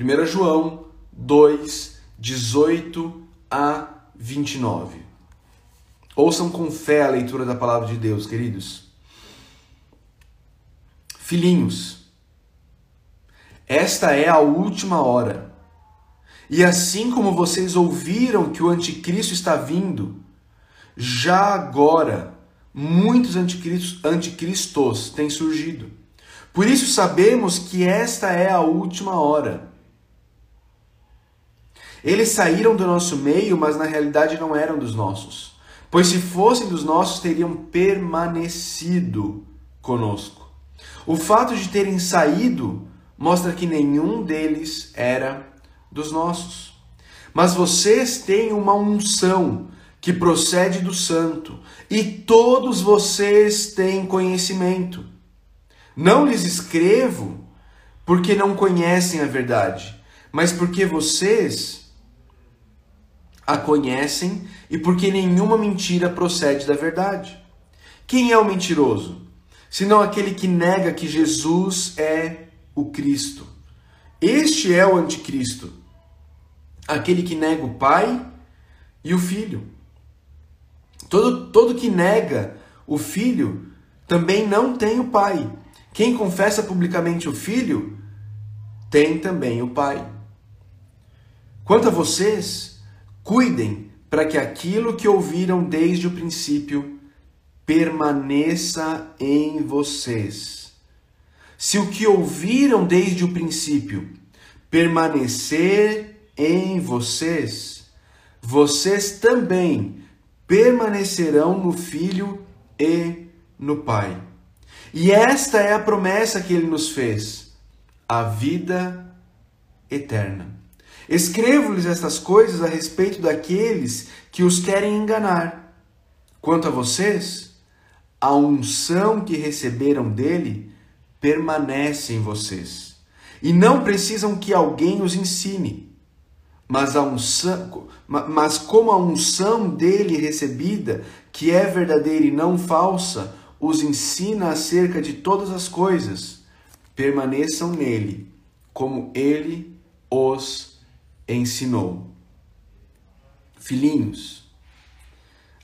1 João 2, 18 a 29. Ouçam com fé a leitura da palavra de Deus, queridos. Filhinhos, esta é a última hora. E assim como vocês ouviram que o anticristo está vindo, já agora muitos anticristos, anticristos têm surgido. Por isso sabemos que esta é a última hora. Eles saíram do nosso meio, mas na realidade não eram dos nossos. Pois se fossem dos nossos, teriam permanecido conosco. O fato de terem saído mostra que nenhum deles era dos nossos. Mas vocês têm uma unção que procede do santo, e todos vocês têm conhecimento. Não lhes escrevo porque não conhecem a verdade, mas porque vocês a conhecem e porque nenhuma mentira procede da verdade. Quem é o mentiroso? Senão aquele que nega que Jesus é o Cristo. Este é o anticristo, aquele que nega o Pai e o Filho. Todo, todo que nega o Filho também não tem o Pai. Quem confessa publicamente o Filho tem também o Pai. Quanto a vocês, cuidem para que aquilo que ouviram desde o princípio permaneça em vocês. Se o que ouviram desde o princípio permanecer em vocês, vocês também permanecerão no Filho e no Pai. E esta é a promessa que ele nos fez: a vida eterna. Escrevo-lhes estas coisas a respeito daqueles que os querem enganar. Quanto a vocês, a unção que receberam dele permanece em vocês. E não precisam que alguém os ensine. Mas, a unção, mas como a unção dele recebida, que é verdadeira e não falsa, os ensina acerca de todas as coisas, permaneçam nele, como ele os ensinou. Filhinhos,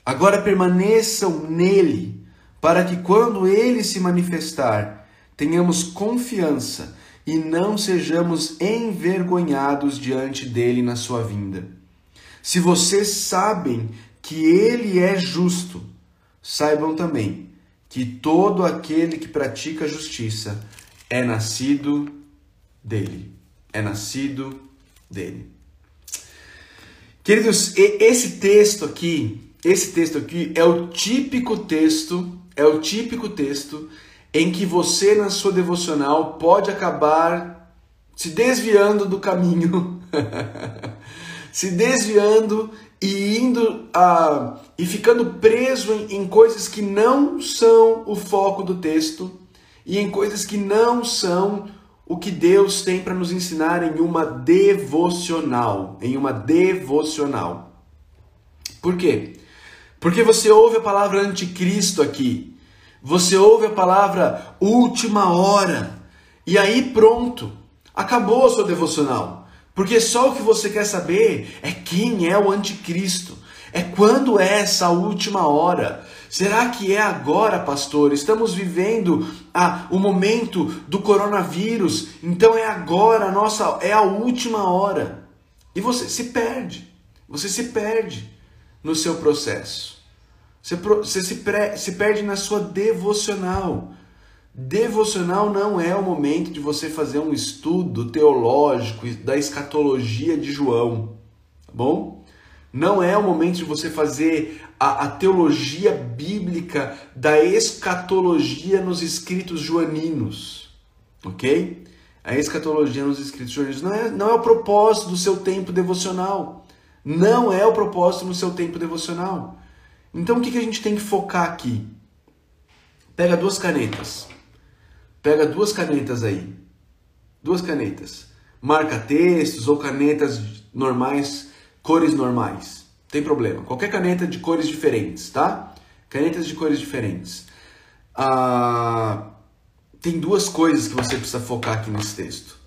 agora permaneçam nele, para que quando ele se manifestar, tenhamos confiança e não sejamos envergonhados diante dele na sua vinda. Se vocês sabem que ele é justo, saibam também que todo aquele que pratica justiça é nascido dele. É nascido dele. Queridos, esse texto aqui, esse texto aqui é o típico texto, é o típico texto em que você na sua devocional pode acabar se desviando do caminho, se desviando e indo a e ficando preso em, em coisas que não são o foco do texto e em coisas que não são o que Deus tem para nos ensinar em uma devocional, em uma devocional. Por quê? Porque você ouve a palavra anticristo aqui. Você ouve a palavra última hora. E aí pronto, acabou a sua devocional. Porque só o que você quer saber é quem é o anticristo. É quando é essa última hora. Será que é agora, pastor? Estamos vivendo ah, o momento do coronavírus, então é agora, nossa, é a última hora. E você se perde. Você se perde no seu processo. Você, você se, pre, se perde na sua devocional. Devocional não é o momento de você fazer um estudo teológico da escatologia de João, tá bom? Não é o momento de você fazer a, a teologia bíblica da escatologia nos escritos joaninos, ok? A escatologia nos escritos joaninos não é, não é o propósito do seu tempo devocional. Não é o propósito no seu tempo devocional. Então o que, que a gente tem que focar aqui? Pega duas canetas Pega duas canetas aí. Duas canetas. Marca textos ou canetas normais, cores normais. Tem problema. Qualquer caneta de cores diferentes, tá? Canetas de cores diferentes. Ah, tem duas coisas que você precisa focar aqui nesse texto.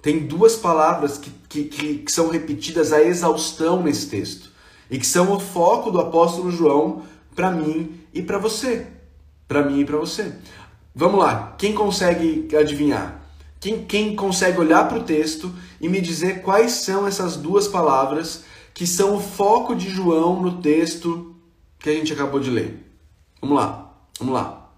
Tem duas palavras que, que, que, que são repetidas a exaustão nesse texto e que são o foco do apóstolo João para mim e para você. Para mim e para você. Vamos lá, quem consegue adivinhar? Quem, quem consegue olhar para o texto e me dizer quais são essas duas palavras que são o foco de João no texto que a gente acabou de ler? Vamos lá, vamos lá.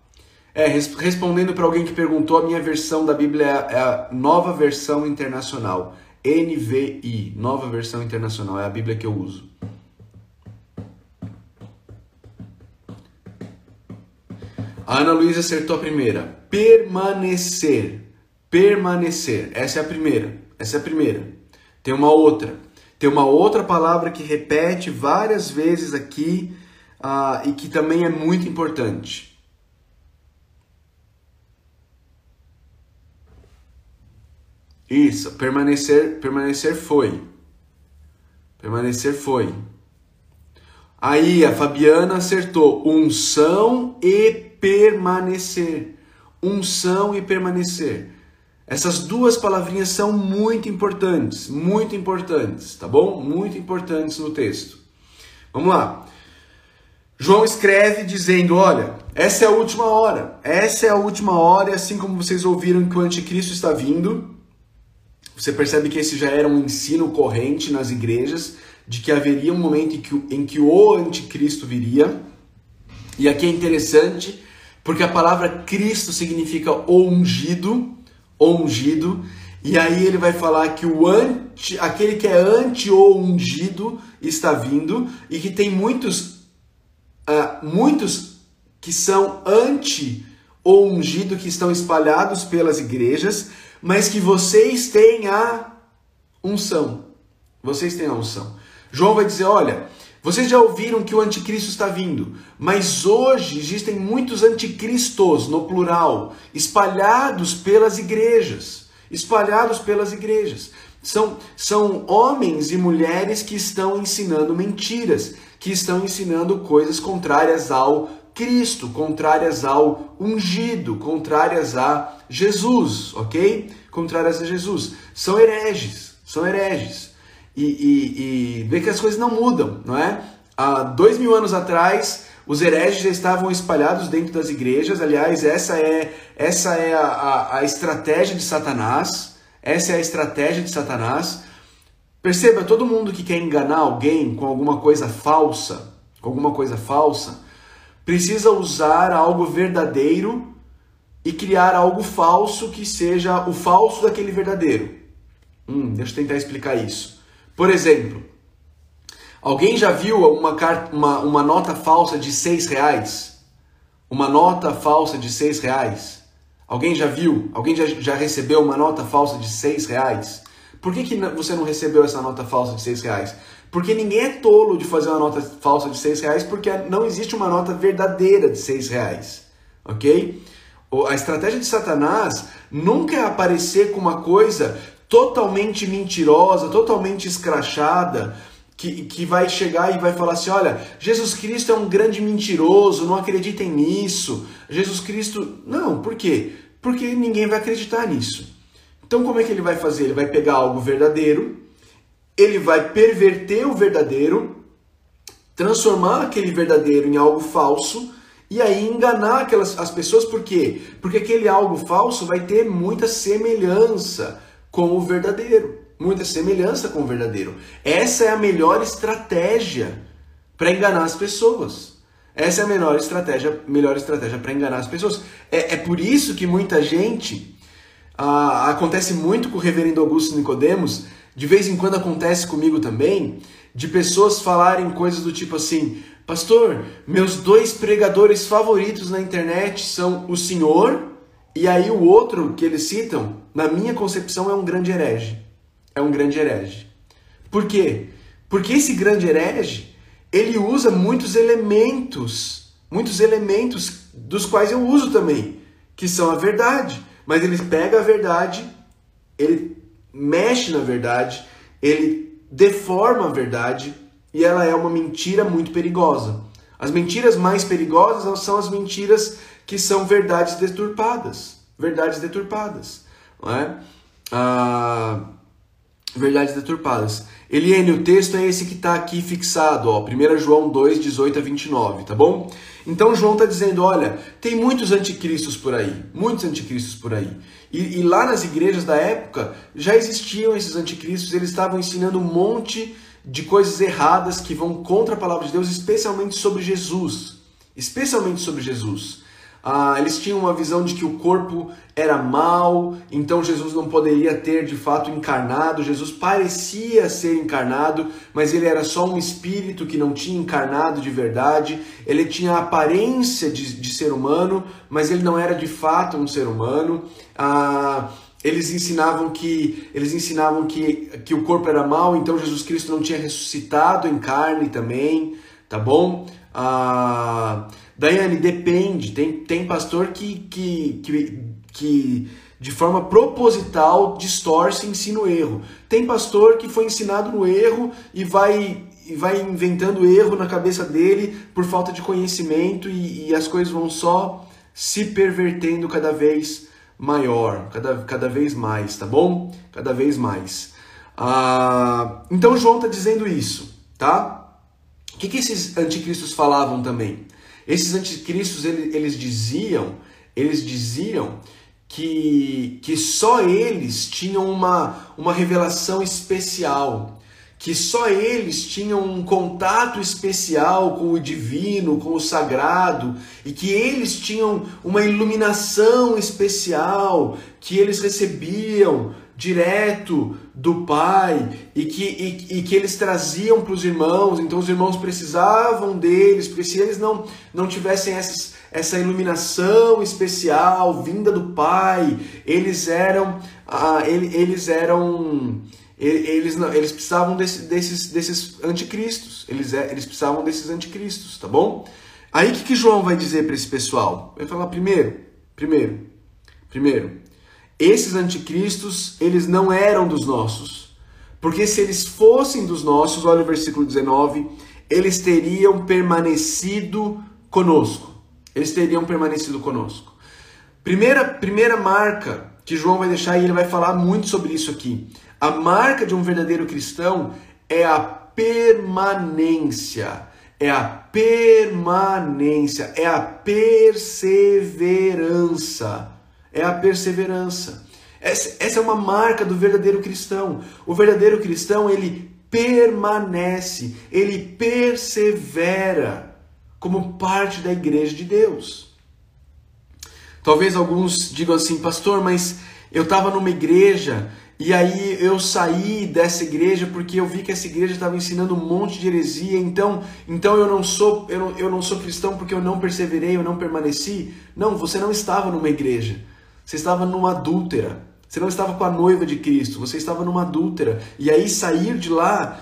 É, respondendo para alguém que perguntou, a minha versão da Bíblia é a nova versão internacional. NVI, nova versão internacional, é a Bíblia que eu uso. A Ana Luísa acertou a primeira. Permanecer. Permanecer. Essa é a primeira. Essa é a primeira. Tem uma outra. Tem uma outra palavra que repete várias vezes aqui uh, e que também é muito importante. Isso, permanecer, permanecer foi. Permanecer foi. Aí a Fabiana acertou unção e permanecer. Unção e permanecer. Essas duas palavrinhas são muito importantes, muito importantes, tá bom? Muito importantes no texto. Vamos lá. João escreve dizendo: Olha, essa é a última hora, essa é a última hora, e assim como vocês ouviram que o anticristo está vindo, você percebe que esse já era um ensino corrente nas igrejas de que haveria um momento em que, em que o anticristo viria. E aqui é interessante porque a palavra Cristo significa ungido, ungido, e aí ele vai falar que o anti, aquele que é anti ou ungido está vindo e que tem muitos uh, muitos que são anti ou ungido que estão espalhados pelas igrejas mas que vocês têm a unção. Vocês têm a unção. João vai dizer: olha, vocês já ouviram que o anticristo está vindo, mas hoje existem muitos anticristos, no plural, espalhados pelas igrejas. Espalhados pelas igrejas. São, são homens e mulheres que estão ensinando mentiras, que estão ensinando coisas contrárias ao Cristo, contrárias ao ungido, contrárias a Jesus, ok? Contrárias a Jesus. São hereges, são hereges. E, e, e vê que as coisas não mudam, não é? Há dois mil anos atrás, os hereges já estavam espalhados dentro das igrejas. Aliás, essa é, essa é a, a, a estratégia de Satanás. Essa é a estratégia de Satanás. Perceba, todo mundo que quer enganar alguém com alguma coisa falsa, com alguma coisa falsa, precisa usar algo verdadeiro e criar algo falso que seja o falso daquele verdadeiro. Hum, deixa eu tentar explicar isso. Por exemplo, alguém já viu uma, uma, uma nota falsa de seis reais? Uma nota falsa de seis reais? Alguém já viu? Alguém já, já recebeu uma nota falsa de seis reais? Por que, que você não recebeu essa nota falsa de seis reais? Porque ninguém é tolo de fazer uma nota falsa de 6 reais, porque não existe uma nota verdadeira de 6 reais. Ok? A estratégia de Satanás nunca é aparecer com uma coisa totalmente mentirosa, totalmente escrachada, que, que vai chegar e vai falar assim: olha, Jesus Cristo é um grande mentiroso, não acreditem nisso. Jesus Cristo. Não, por quê? Porque ninguém vai acreditar nisso. Então, como é que ele vai fazer? Ele vai pegar algo verdadeiro, ele vai perverter o verdadeiro, transformar aquele verdadeiro em algo falso e aí enganar aquelas as pessoas por quê? Porque aquele algo falso vai ter muita semelhança com o verdadeiro, muita semelhança com o verdadeiro. Essa é a melhor estratégia para enganar as pessoas. Essa é a melhor estratégia, melhor estratégia para enganar as pessoas. É, é por isso que muita gente ah, acontece muito com o Reverendo Augusto Nicodemos de vez em quando acontece comigo também, de pessoas falarem coisas do tipo assim: Pastor, meus dois pregadores favoritos na internet são o Senhor e aí o outro que eles citam, na minha concepção, é um grande herege. É um grande herege. Por quê? Porque esse grande herege, ele usa muitos elementos, muitos elementos dos quais eu uso também, que são a verdade. Mas ele pega a verdade, ele mexe na verdade, ele deforma a verdade e ela é uma mentira muito perigosa. As mentiras mais perigosas são as mentiras que são verdades deturpadas, verdades deturpadas, não é? ah, verdades deturpadas. Eliane, o texto é esse que está aqui fixado, ó, 1 João 2, 18 a 29, tá bom? Então João está dizendo, olha, tem muitos anticristos por aí, muitos anticristos por aí. E, e, lá nas igrejas da época já existiam esses anticristos, eles estavam ensinando um monte de coisas erradas que vão contra a palavra de Deus, especialmente sobre Jesus. Especialmente sobre Jesus. Ah, eles tinham uma visão de que o corpo era mal, então Jesus não poderia ter de fato encarnado. Jesus parecia ser encarnado, mas ele era só um espírito que não tinha encarnado de verdade. Ele tinha a aparência de, de ser humano, mas ele não era de fato um ser humano. Ah, eles ensinavam que eles ensinavam que, que o corpo era mal, então Jesus Cristo não tinha ressuscitado em carne também, tá bom? Ah, Daiane, depende. Tem, tem pastor que, que, que, que de forma proposital distorce e ensina o erro. Tem pastor que foi ensinado no erro e vai, e vai inventando erro na cabeça dele por falta de conhecimento e, e as coisas vão só se pervertendo cada vez maior, cada, cada vez mais, tá bom? Cada vez mais. Ah, então João está dizendo isso, tá? O que, que esses anticristos falavam também? Esses anticristos eles, eles diziam, eles diziam que, que só eles tinham uma, uma revelação especial, que só eles tinham um contato especial com o divino, com o sagrado, e que eles tinham uma iluminação especial que eles recebiam direto do Pai e que, e, e que eles traziam para os irmãos, então os irmãos precisavam deles, porque se eles não, não tivessem essas, essa iluminação especial vinda do Pai, eles eram, ah, eles eram eles, eles precisavam desse, desses, desses anticristos, eles, é, eles precisavam desses anticristos, tá bom? Aí o que, que João vai dizer para esse pessoal? Vai falar primeiro, primeiro, primeiro, esses anticristos, eles não eram dos nossos. Porque se eles fossem dos nossos, olha o versículo 19, eles teriam permanecido conosco. Eles teriam permanecido conosco. Primeira, primeira marca que João vai deixar, e ele vai falar muito sobre isso aqui. A marca de um verdadeiro cristão é a permanência. É a permanência, é a perseverança é a perseverança. Essa, é uma marca do verdadeiro cristão. O verdadeiro cristão, ele permanece, ele persevera como parte da igreja de Deus. Talvez alguns digam assim, pastor, mas eu estava numa igreja e aí eu saí dessa igreja porque eu vi que essa igreja estava ensinando um monte de heresia, então, então eu não sou eu não, eu não sou cristão porque eu não perseverei, eu não permaneci. Não, você não estava numa igreja. Você estava numa adúltera. Você não estava com a noiva de Cristo, você estava numa adúltera. E aí sair de lá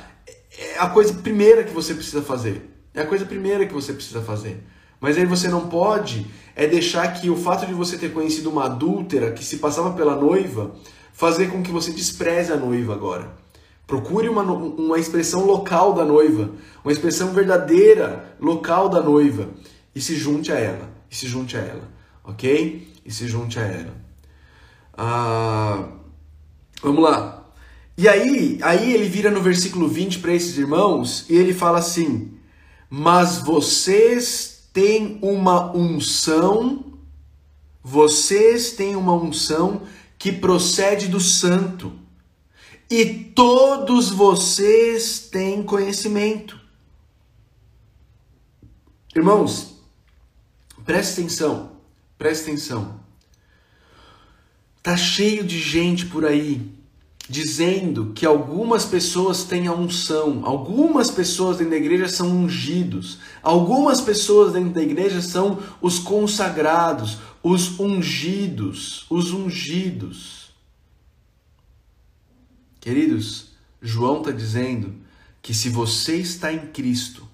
é a coisa primeira que você precisa fazer. É a coisa primeira que você precisa fazer. Mas aí você não pode é deixar que o fato de você ter conhecido uma adúltera que se passava pela noiva fazer com que você despreze a noiva agora. Procure uma, uma expressão local da noiva, uma expressão verdadeira local da noiva e se junte a ela. E se junte a ela, ok? E se junte a ela. Ah, vamos lá. E aí, aí ele vira no versículo 20 para esses irmãos e ele fala assim: Mas vocês têm uma unção, vocês têm uma unção que procede do santo, e todos vocês têm conhecimento. Irmãos, preste atenção. Presta atenção. Tá cheio de gente por aí dizendo que algumas pessoas têm a unção, algumas pessoas dentro da igreja são ungidos, algumas pessoas dentro da igreja são os consagrados, os ungidos, os ungidos. Queridos, João está dizendo que se você está em Cristo,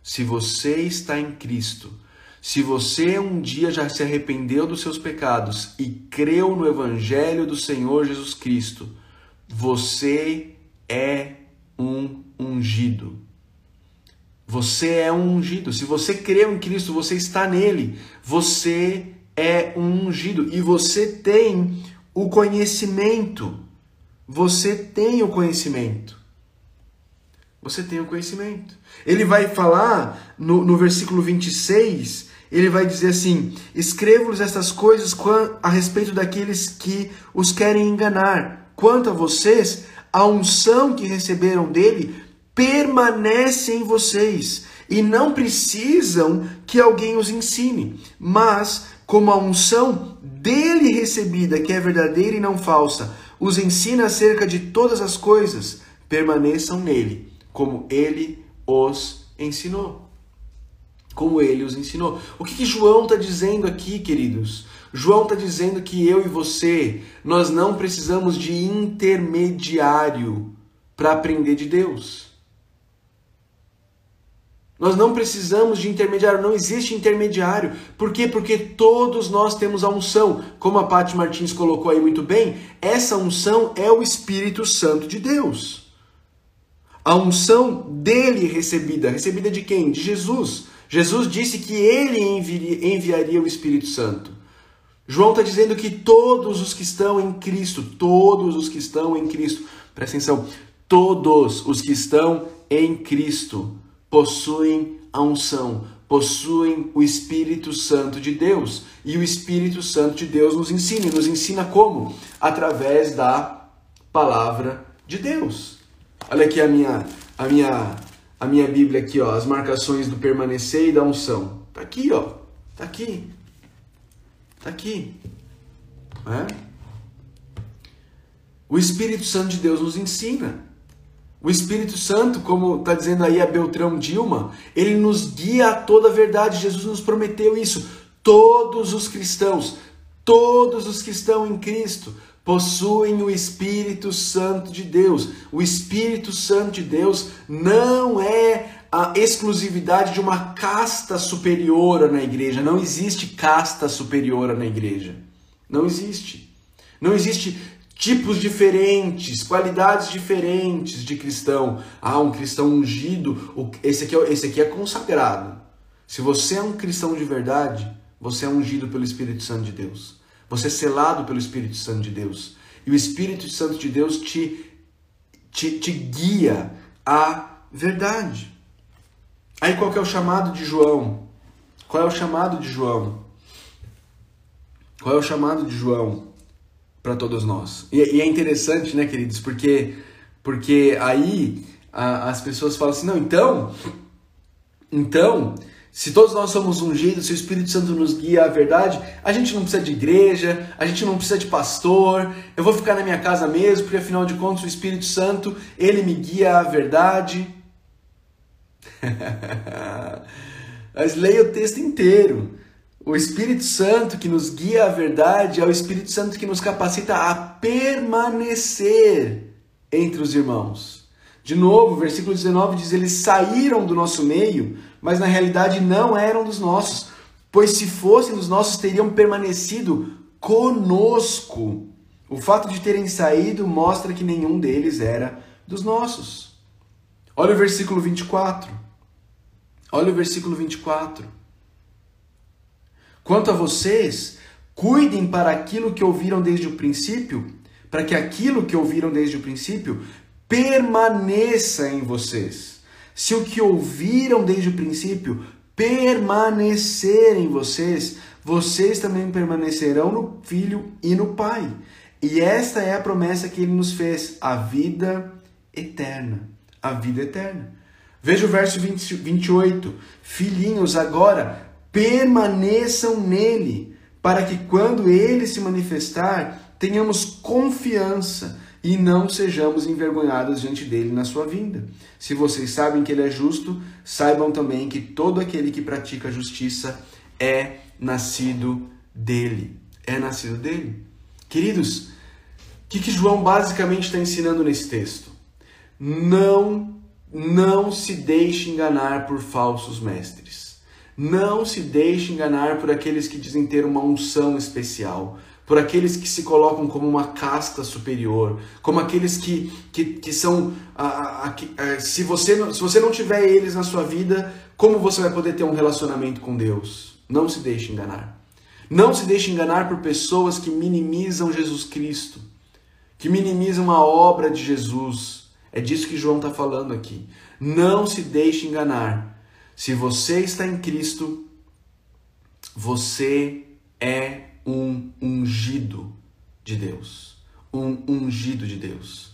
se você está em Cristo, se você um dia já se arrependeu dos seus pecados e creu no Evangelho do Senhor Jesus Cristo, você é um ungido. Você é um ungido. Se você creu em Cristo, você está nele. Você é um ungido. E você tem o conhecimento. você tem o conhecimento. Você tem o conhecimento. Ele vai falar no, no versículo 26, ele vai dizer assim: Escrevo-lhes estas coisas a respeito daqueles que os querem enganar. Quanto a vocês, a unção que receberam dele permanece em vocês e não precisam que alguém os ensine, mas como a unção dele recebida, que é verdadeira e não falsa, os ensina acerca de todas as coisas, permaneçam nele, como ele os ensinou. Como ele os ensinou. O que, que João está dizendo aqui, queridos? João está dizendo que eu e você, nós não precisamos de intermediário para aprender de Deus. Nós não precisamos de intermediário, não existe intermediário. Por quê? Porque todos nós temos a unção. Como a Paty Martins colocou aí muito bem, essa unção é o Espírito Santo de Deus. A unção dele recebida. Recebida de quem? De Jesus. Jesus disse que ele enviaria o Espírito Santo. João está dizendo que todos os que estão em Cristo, todos os que estão em Cristo, presta atenção, todos os que estão em Cristo possuem a unção, possuem o Espírito Santo de Deus. E o Espírito Santo de Deus nos ensina. E nos ensina como? Através da palavra de Deus. Olha aqui a minha, a minha, a minha Bíblia aqui, ó, as marcações do permanecer e da unção. Tá aqui, ó. Tá aqui. Tá aqui. É? O Espírito Santo de Deus nos ensina. O Espírito Santo, como está dizendo aí a Beltrão Dilma, ele nos guia a toda a verdade. Jesus nos prometeu isso. Todos os cristãos, todos os que estão em Cristo, possuem o Espírito Santo de Deus. O Espírito Santo de Deus não é a exclusividade de uma casta superior na igreja. Não existe casta superior na igreja. Não existe. Não existe tipos diferentes, qualidades diferentes de cristão. Ah, um cristão ungido, esse aqui é, esse aqui é consagrado. Se você é um cristão de verdade, você é ungido pelo Espírito Santo de Deus. Você é selado pelo Espírito Santo de Deus. E o Espírito Santo de Deus te, te, te guia à verdade. Aí qual que é o chamado de João? Qual é o chamado de João? Qual é o chamado de João? para todos nós. E, e, é interessante, né, queridos, porque, porque aí a, as pessoas falam assim, não, então, então, se todos nós somos ungidos, se o Espírito Santo nos guia à verdade, a gente não precisa de igreja, a gente não precisa de pastor, eu vou ficar na minha casa mesmo, porque afinal de contas o Espírito Santo, ele me guia à verdade. Mas leia o texto inteiro. O Espírito Santo que nos guia à verdade é o Espírito Santo que nos capacita a permanecer entre os irmãos. De novo, versículo 19 diz: Eles saíram do nosso meio, mas na realidade não eram dos nossos, pois se fossem dos nossos teriam permanecido conosco. O fato de terem saído mostra que nenhum deles era dos nossos. Olha o versículo 24. Olha o versículo 24. Quanto a vocês, cuidem para aquilo que ouviram desde o princípio, para que aquilo que ouviram desde o princípio permaneça em vocês. Se o que ouviram desde o princípio permanecer em vocês, vocês também permanecerão no Filho e no Pai. E esta é a promessa que ele nos fez, a vida eterna. A vida eterna. Veja o verso 20, 28. Filhinhos, agora permaneçam nele, para que quando ele se manifestar, tenhamos confiança e não sejamos envergonhados diante dele na sua vinda. Se vocês sabem que ele é justo, saibam também que todo aquele que pratica a justiça é nascido dele. É nascido dele. Queridos, o que, que João basicamente está ensinando nesse texto? Não, não se deixe enganar por falsos mestres. Não se deixe enganar por aqueles que dizem ter uma unção especial, por aqueles que se colocam como uma casta superior, como aqueles que, que, que são. A, a, a, se, você, se você não tiver eles na sua vida, como você vai poder ter um relacionamento com Deus? Não se deixe enganar. Não se deixe enganar por pessoas que minimizam Jesus Cristo, que minimizam a obra de Jesus. É disso que João está falando aqui. Não se deixe enganar. Se você está em Cristo, você é um ungido de Deus. Um ungido de Deus.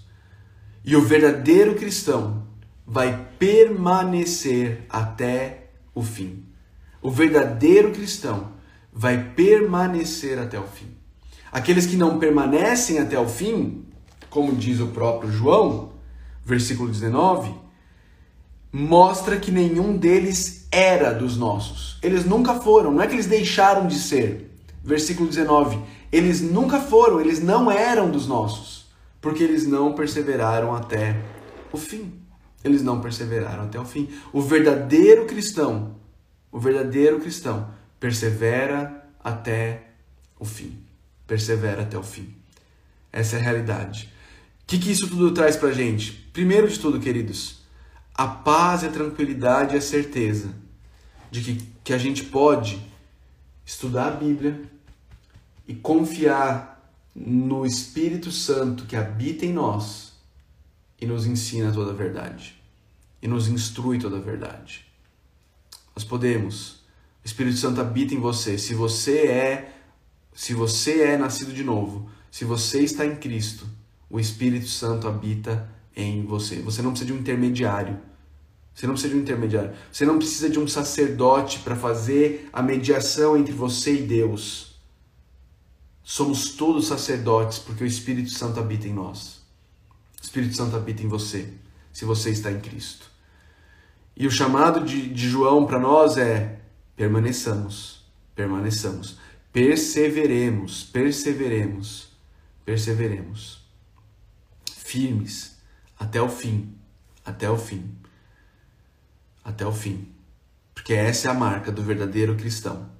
E o verdadeiro cristão vai permanecer até o fim. O verdadeiro cristão vai permanecer até o fim. Aqueles que não permanecem até o fim, como diz o próprio João, versículo 19, mostra que nenhum deles era dos nossos. Eles nunca foram, não é que eles deixaram de ser. Versículo 19, eles nunca foram, eles não eram dos nossos, porque eles não perseveraram até o fim. Eles não perseveraram até o fim. O verdadeiro cristão, o verdadeiro cristão persevera até o fim. Persevera até o fim. Essa é a realidade. O que, que isso tudo traz pra gente? Primeiro de tudo, queridos, a paz e a tranquilidade e a certeza de que, que a gente pode estudar a Bíblia e confiar no Espírito Santo que habita em nós e nos ensina toda a verdade e nos instrui toda a verdade. Nós podemos. O Espírito Santo habita em você. Se você é se você é nascido de novo, se você está em Cristo, o Espírito Santo habita em você. Você não precisa de um intermediário. Você não precisa de um intermediário. Você não precisa de um sacerdote para fazer a mediação entre você e Deus. Somos todos sacerdotes porque o Espírito Santo habita em nós. O Espírito Santo habita em você, se você está em Cristo. E o chamado de, de João para nós é permaneçamos, permaneçamos, perseveremos, perseveremos, perseveremos, firmes até o fim, até o fim, até o fim. Porque essa é a marca do verdadeiro cristão.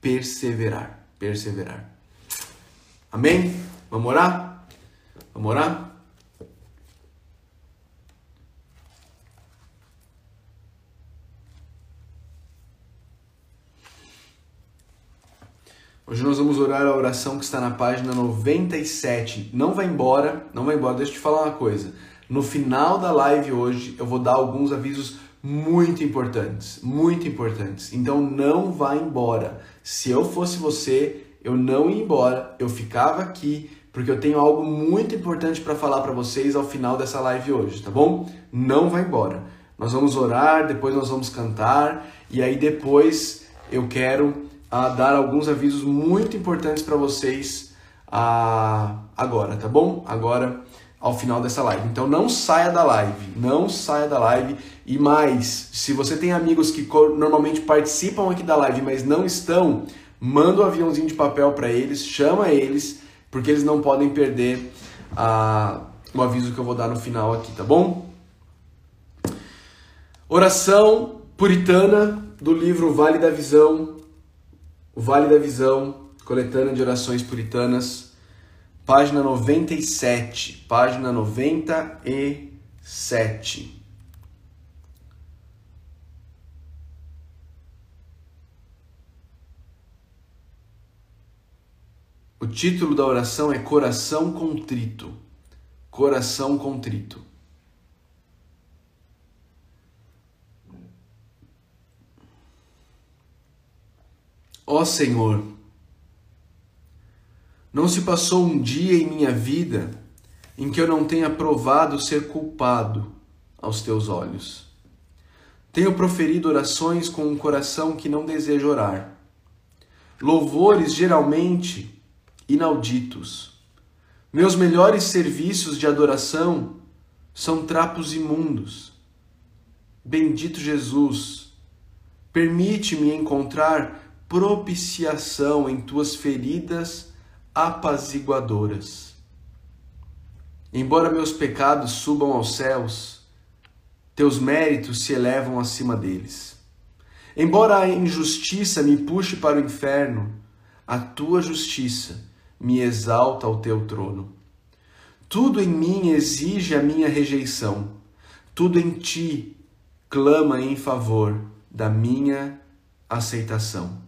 Perseverar, perseverar. Amém? Vamos orar? Vamos orar? Hoje nós vamos orar a oração que está na página 97. Não vai embora, não vai embora. Deixa eu te falar uma coisa. No final da live hoje eu vou dar alguns avisos muito importantes, muito importantes. Então não vá embora. Se eu fosse você, eu não ia embora, eu ficava aqui porque eu tenho algo muito importante para falar para vocês ao final dessa live hoje, tá bom? Não vá embora. Nós vamos orar, depois nós vamos cantar e aí depois eu quero a dar alguns avisos muito importantes para vocês a, agora, tá bom? Agora, ao final dessa live. Então não saia da live, não saia da live. E mais, se você tem amigos que normalmente participam aqui da live, mas não estão, manda um aviãozinho de papel para eles, chama eles, porque eles não podem perder a, o aviso que eu vou dar no final aqui, tá bom? Oração puritana do livro Vale da Visão, o Vale da Visão, coletânea de orações puritanas, página 97, página 97. O título da oração é Coração Contrito. Coração Contrito. Ó Senhor, não se passou um dia em minha vida em que eu não tenha provado ser culpado aos teus olhos. Tenho proferido orações com um coração que não deseja orar. Louvores geralmente inauditos. Meus melhores serviços de adoração são trapos imundos. Bendito Jesus, permite-me encontrar propiciação em tuas feridas apaziguadoras. Embora meus pecados subam aos céus, teus méritos se elevam acima deles. Embora a injustiça me puxe para o inferno, a tua justiça me exalta ao teu trono. Tudo em mim exige a minha rejeição, tudo em ti clama em favor da minha aceitação.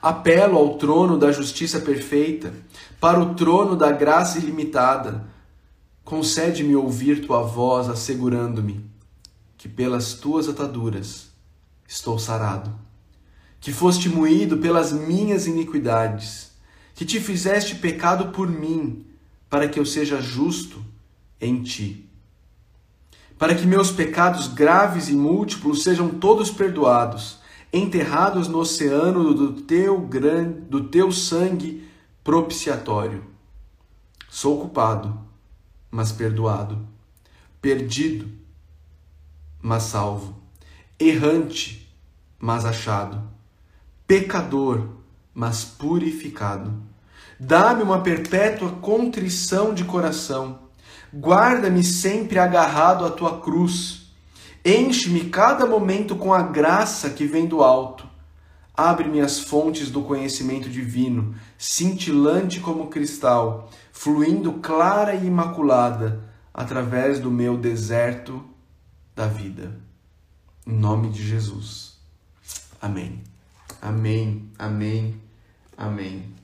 Apelo ao trono da justiça perfeita, para o trono da graça ilimitada. Concede-me ouvir tua voz, assegurando-me que pelas tuas ataduras estou sarado, que foste moído pelas minhas iniquidades, que te fizeste pecado por mim, para que eu seja justo em ti. Para que meus pecados graves e múltiplos sejam todos perdoados, enterrados no oceano do teu grande, do teu sangue propiciatório. Sou culpado, mas perdoado, perdido, mas salvo, errante, mas achado, pecador, mas purificado. Dá-me uma perpétua contrição de coração. Guarda-me sempre agarrado à tua cruz. Enche-me cada momento com a graça que vem do alto. Abre-me as fontes do conhecimento divino, cintilante como cristal, fluindo clara e imaculada através do meu deserto da vida. Em nome de Jesus. Amém. Amém. Amém. Amém.